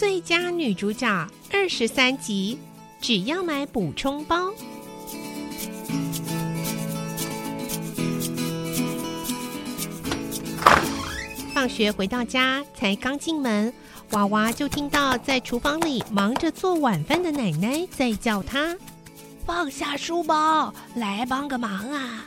最佳女主角二十三集，只要买补充包。放学回到家，才刚进门，娃娃就听到在厨房里忙着做晚饭的奶奶在叫他：“放下书包，来帮个忙啊！”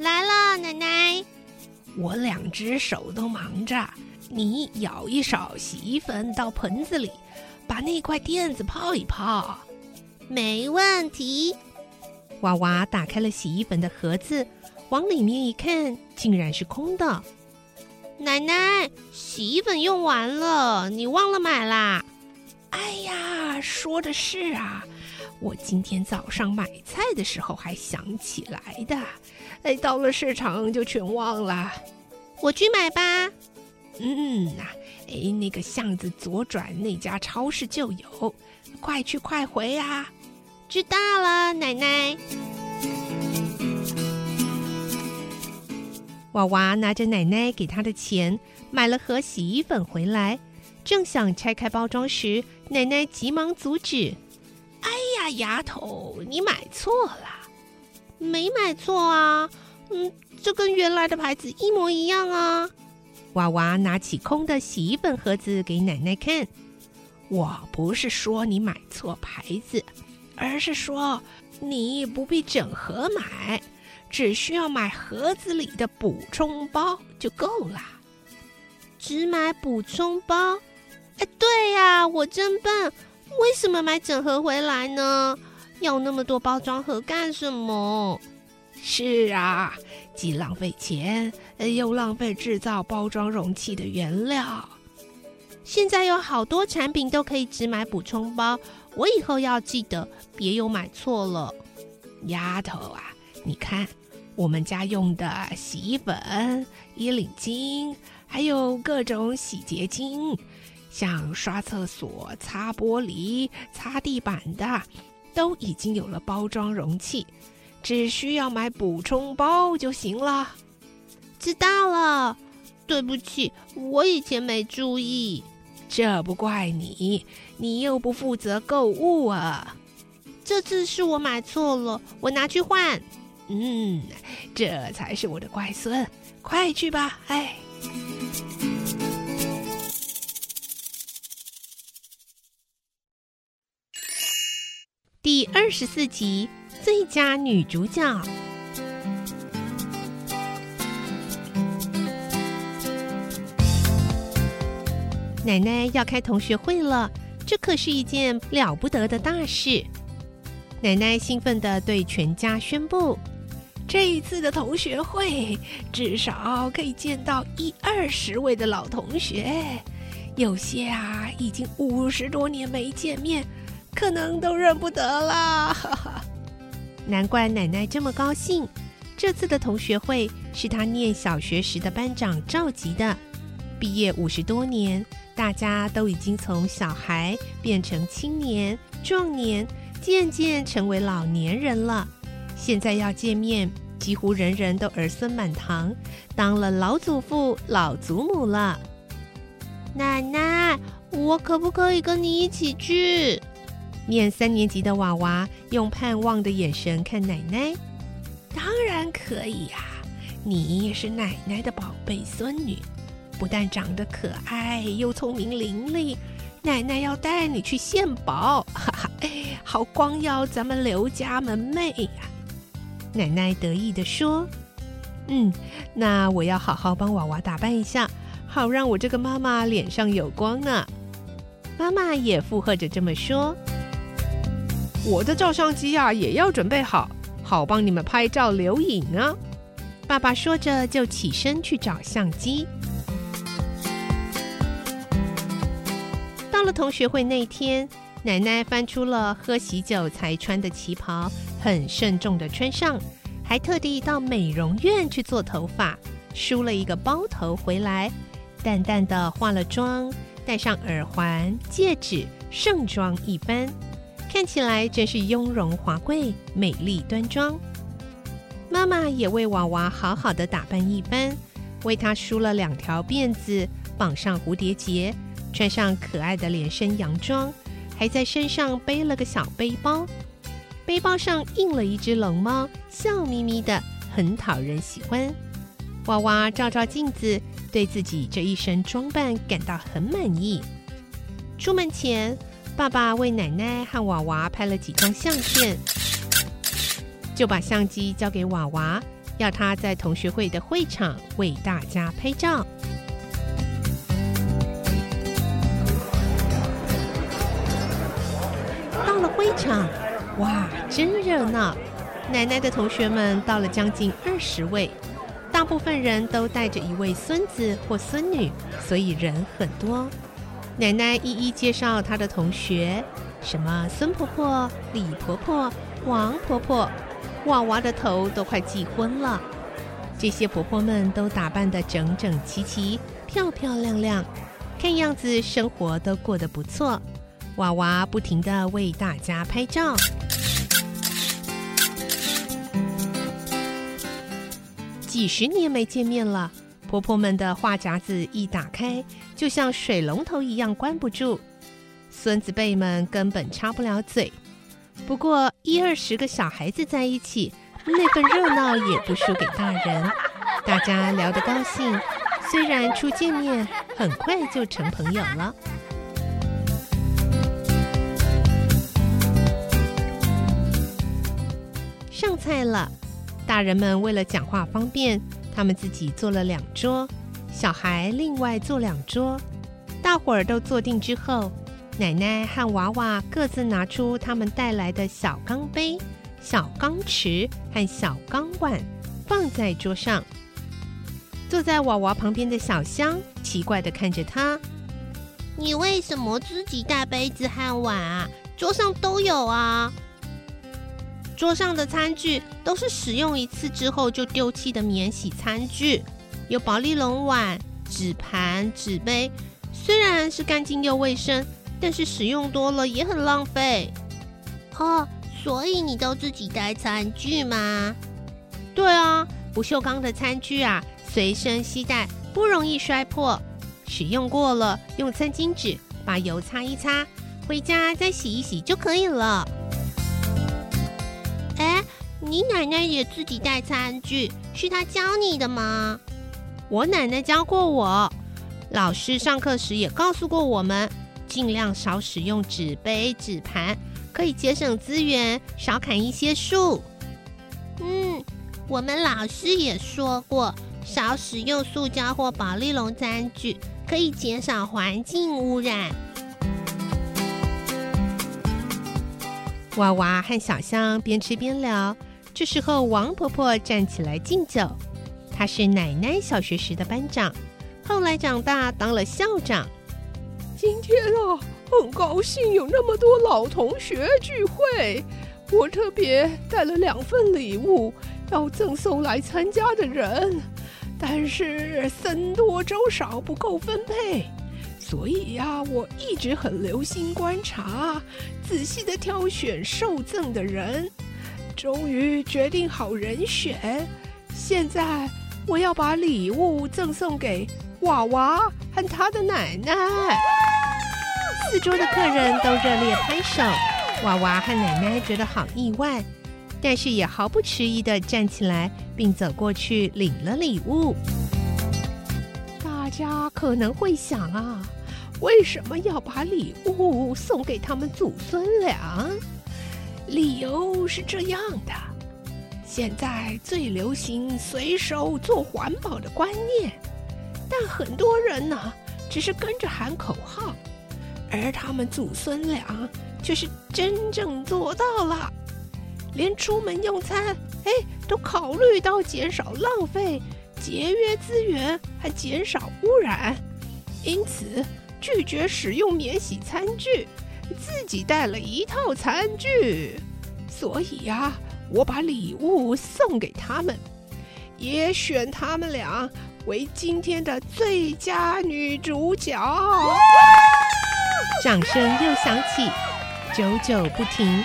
来了，奶奶。我两只手都忙着。你舀一勺洗衣粉到盆子里，把那块垫子泡一泡。没问题。娃娃打开了洗衣粉的盒子，往里面一看，竟然是空的。奶奶，洗衣粉用完了，你忘了买啦？哎呀，说的是啊，我今天早上买菜的时候还想起来的，哎，到了市场就全忘了。我去买吧。嗯呐，哎，那个巷子左转那家超市就有，快去快回啊！知道了，奶奶。娃娃拿着奶奶给他的钱，买了盒洗衣粉回来，正想拆开包装时，奶奶急忙阻止：“哎呀，丫头，你买错了。”“没买错啊，嗯，这跟原来的牌子一模一样啊。”娃娃拿起空的洗衣粉盒子给奶奶看。我不是说你买错牌子，而是说你不必整盒买，只需要买盒子里的补充包就够了。只买补充包？哎，对呀，我真笨，为什么买整盒回来呢？要那么多包装盒干什么？是啊，既浪费钱，又浪费制造包装容器的原料。现在有好多产品都可以只买补充包，我以后要记得别又买错了。丫头啊，你看我们家用的洗衣粉、衣领巾，还有各种洗洁精，像刷厕所、擦玻璃、擦地板的，都已经有了包装容器。只需要买补充包就行了。知道了，对不起，我以前没注意。这不怪你，你又不负责购物啊。这次是我买错了，我拿去换。嗯，这才是我的乖孙，快去吧。哎，第二十四集。最佳女主角，奶奶要开同学会了，这可是一件了不得的大事。奶奶兴奋地对全家宣布：“这一次的同学会，至少可以见到一二十位的老同学，有些啊，已经五十多年没见面，可能都认不得了。”难怪奶奶这么高兴。这次的同学会是她念小学时的班长召集的。毕业五十多年，大家都已经从小孩变成青年、壮年，渐渐成为老年人了。现在要见面，几乎人人都儿孙满堂，当了老祖父、老祖母了。奶奶，我可不可以跟你一起去？念三年级的娃娃用盼望的眼神看奶奶，当然可以呀！你是奶奶的宝贝孙女，不但长得可爱，又聪明伶俐，奶奶要带你去献宝，哈 哈，好光耀咱们刘家门楣呀！奶奶得意地说：“嗯，那我要好好帮娃娃打扮一下，好让我这个妈妈脸上有光呢。”妈妈也附和着这么说。我的照相机呀，也要准备好，好帮你们拍照留影啊！爸爸说着就起身去找相机。到了同学会那天，奶奶翻出了喝喜酒才穿的旗袍，很慎重的穿上，还特地到美容院去做头发，梳了一个包头回来，淡淡的化了妆，戴上耳环、戒指，盛装一番，看起来真是雍容华贵、美丽端庄。妈妈也为娃娃好好的打扮一番，为他梳了两条辫子，绑上蝴蝶结，穿上可爱的连身洋装。还在身上背了个小背包，背包上印了一只龙猫，笑眯眯的，很讨人喜欢。娃娃照照镜子，对自己这一身装扮感到很满意。出门前，爸爸为奶奶和娃娃拍了几张相片，就把相机交给娃娃，要他在同学会的会场为大家拍照。到了会场，哇，真热闹！奶奶的同学们到了将近二十位，大部分人都带着一位孙子或孙女，所以人很多。奶奶一一介绍她的同学，什么孙婆婆、李婆婆、王婆婆，娃娃的头都快记昏了。这些婆婆们都打扮得整整齐齐、漂漂亮亮，看样子生活都过得不错。娃娃不停的为大家拍照。几十年没见面了，婆婆们的话匣子一打开，就像水龙头一样关不住。孙子辈们根本插不了嘴。不过一二十个小孩子在一起，那份热闹也不输给大人。大家聊得高兴，虽然初见面，很快就成朋友了。上菜了，大人们为了讲话方便，他们自己做了两桌，小孩另外坐两桌。大伙儿都坐定之后，奶奶和娃娃各自拿出他们带来的小钢杯、小钢匙和小钢碗，放在桌上。坐在娃娃旁边的小香奇怪的看着他：“你为什么自己带杯子和碗啊？桌上都有啊。”桌上的餐具都是使用一次之后就丢弃的免洗餐具，有保丽龙碗、纸盘、纸杯，虽然是干净又卫生，但是使用多了也很浪费。哦，所以你都自己带餐具吗？对啊，不锈钢的餐具啊，随身携带不容易摔破，使用过了用餐巾纸把油擦一擦，回家再洗一洗就可以了。哎，你奶奶也自己带餐具，是她教你的吗？我奶奶教过我，老师上课时也告诉过我们，尽量少使用纸杯、纸盘，可以节省资源，少砍一些树。嗯，我们老师也说过，少使用塑胶或保丽龙餐具，可以减少环境污染。娃娃和小香边吃边聊。这时候，王婆婆站起来敬酒。他是奶奶小学时的班长，后来长大当了校长。今天啊，很高兴有那么多老同学聚会。我特别带了两份礼物要赠送来参加的人，但是僧多粥少，不够分配。所以呀，我一直很留心观察，仔细的挑选受赠的人，终于决定好人选。现在我要把礼物赠送给娃娃和他的奶奶。四周的客人都热烈拍手，娃娃和奶奶觉得好意外，但是也毫不迟疑的站起来，并走过去领了礼物。大家可能会想啊。为什么要把礼物送给他们祖孙俩？理由是这样的：现在最流行随手做环保的观念，但很多人呢只是跟着喊口号，而他们祖孙俩却是真正做到了，连出门用餐，哎，都考虑到减少浪费、节约资源还减少污染，因此。拒绝使用免洗餐具，自己带了一套餐具，所以呀，我把礼物送给他们，也选他们俩为今天的最佳女主角。掌声又响起，久久不停。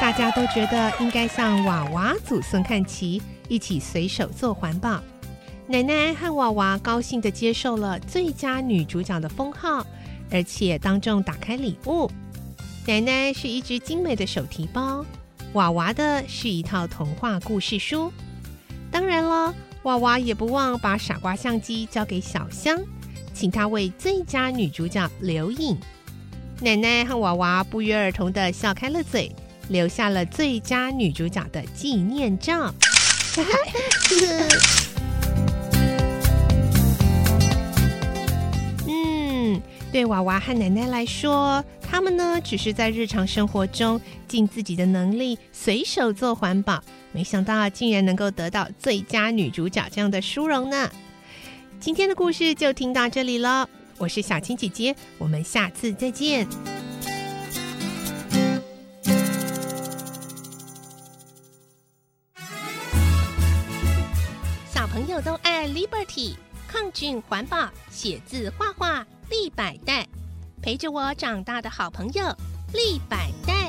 大家都觉得应该向娃娃祖孙看齐，一起随手做环保。奶奶和娃娃高兴地接受了最佳女主角的封号，而且当众打开礼物。奶奶是一只精美的手提包，娃娃的是一套童话故事书。当然了，娃娃也不忘把傻瓜相机交给小香，请她为最佳女主角留影。奶奶和娃娃不约而同的笑开了嘴。留下了最佳女主角的纪念照。嗯，对娃娃和奶奶来说，他们呢只是在日常生活中尽自己的能力，随手做环保，没想到竟然能够得到最佳女主角这样的殊荣呢。今天的故事就听到这里了，我是小青姐姐，我们下次再见。小朋友都爱 Liberty，抗菌环保，写字画画立百代，陪着我长大的好朋友立百代。